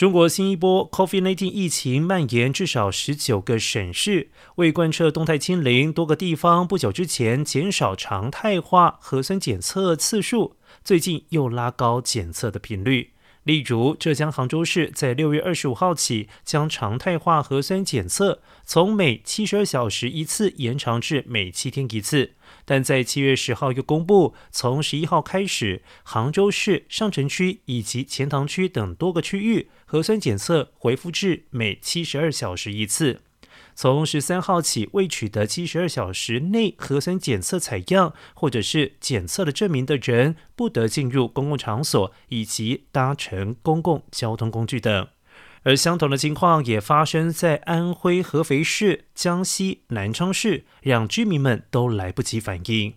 中国新一波 COVID-19 疫情蔓延至少十九个省市，为贯彻动态清零，多个地方不久之前减少常态化核酸检测次数，最近又拉高检测的频率。例如，浙江杭州市在六月二十五号起，将常态化核酸检测从每七十二小时一次延长至每七天一次。但在七月十号又公布，从十一号开始，杭州市上城区以及钱塘区等多个区域核酸检测恢复至每七十二小时一次。从十三号起，未取得七十二小时内核酸检测采样或者是检测的证明的人，不得进入公共场所以及搭乘公共交通工具等。而相同的情况也发生在安徽合肥市、江西南昌市，让居民们都来不及反应。